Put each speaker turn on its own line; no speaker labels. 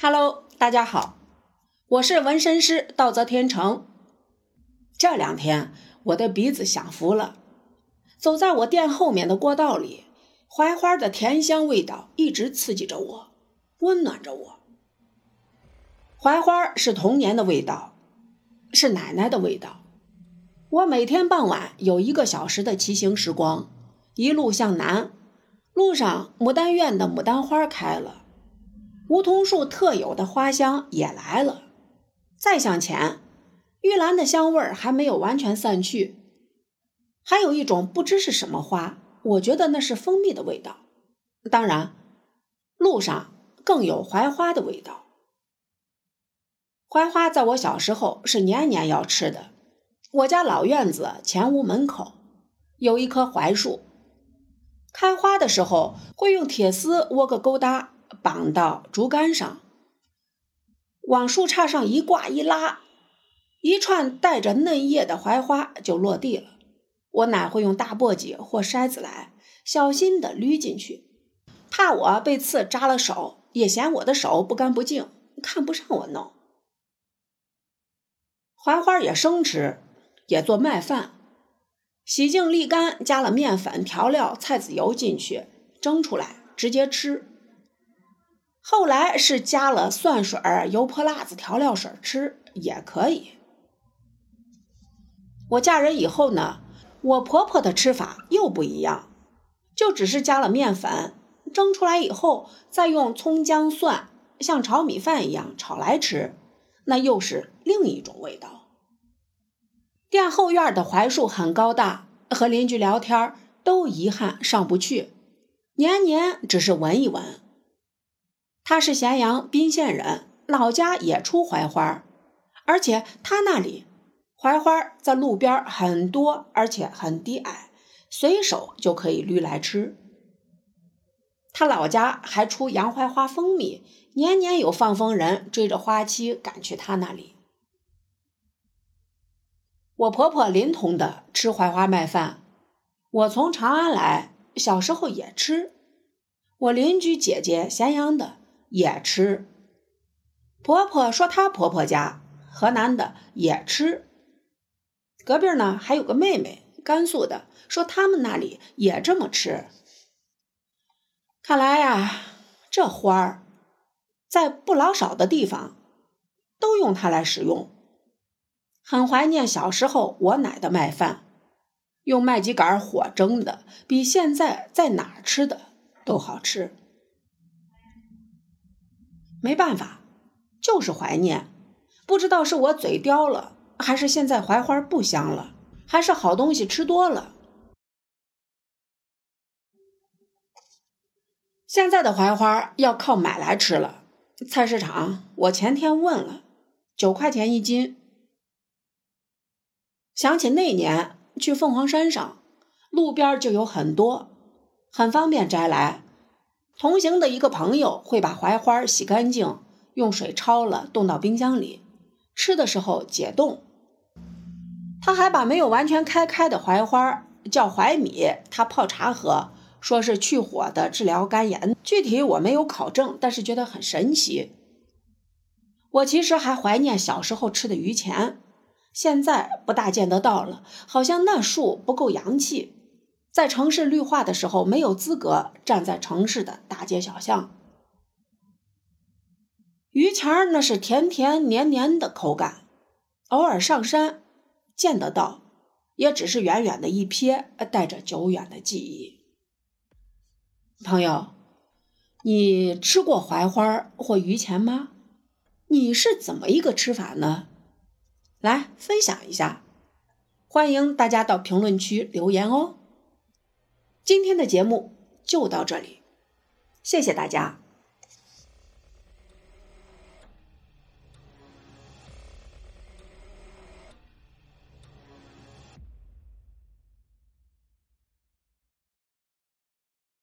Hello，大家好，我是纹身师道泽天成。这两天我的鼻子享福了，走在我店后面的过道里，槐花的甜香味道一直刺激着我，温暖着我。槐花是童年的味道，是奶奶的味道。我每天傍晚有一个小时的骑行时光，一路向南，路上牡丹院的牡丹花开了。梧桐树特有的花香也来了，再向前，玉兰的香味儿还没有完全散去，还有一种不知是什么花，我觉得那是蜂蜜的味道。当然，路上更有槐花的味道。槐花在我小时候是年年要吃的。我家老院子前屋门口有一棵槐树，开花的时候会用铁丝窝个勾搭。绑到竹竿上，往树杈上一挂一拉，一串带着嫩叶的槐花就落地了。我奶会用大簸箕或筛子来，小心地捋进去，怕我被刺扎了手，也嫌我的手不干不净，看不上我弄。槐花也生吃，也做麦饭，洗净沥干，加了面粉、调料、菜籽油进去蒸出来，直接吃。后来是加了蒜水、油泼辣子调料水吃也可以。我嫁人以后呢，我婆婆的吃法又不一样，就只是加了面粉，蒸出来以后再用葱姜蒜像炒米饭一样炒来吃，那又是另一种味道。店后院的槐树很高大，和邻居聊天都遗憾上不去，年年只是闻一闻。他是咸阳彬县人，老家也出槐花，而且他那里槐花在路边很多，而且很低矮，随手就可以捋来吃。他老家还出洋槐花蜂蜜，年年有放蜂人追着花期赶去他那里。我婆婆临潼的吃槐花麦饭，我从长安来，小时候也吃。我邻居姐姐咸阳的。也吃，婆婆说她婆婆家河南的也吃，隔壁呢还有个妹妹甘肃的，说他们那里也这么吃。看来呀，这花儿在不老少的地方都用它来使用。很怀念小时候我奶的麦饭，用麦秸秆火蒸的，比现在在哪儿吃的都好吃。没办法，就是怀念。不知道是我嘴刁了，还是现在槐花不香了，还是好东西吃多了。现在的槐花要靠买来吃了。菜市场我前天问了，九块钱一斤。想起那年去凤凰山上，路边就有很多，很方便摘来。同行的一个朋友会把槐花洗干净，用水焯了，冻到冰箱里，吃的时候解冻。他还把没有完全开开的槐花叫槐米，他泡茶喝，说是去火的，治疗肝炎。具体我没有考证，但是觉得很神奇。我其实还怀念小时候吃的榆钱，现在不大见得到了，好像那树不够洋气。在城市绿化的时候，没有资格站在城市的大街小巷。榆钱儿那是甜甜黏黏的口感，偶尔上山见得到，也只是远远的一瞥，带着久远的记忆。朋友，你吃过槐花或榆钱吗？你是怎么一个吃法呢？来分享一下，欢迎大家到评论区留言哦。今天的节目就到这里，谢谢大家。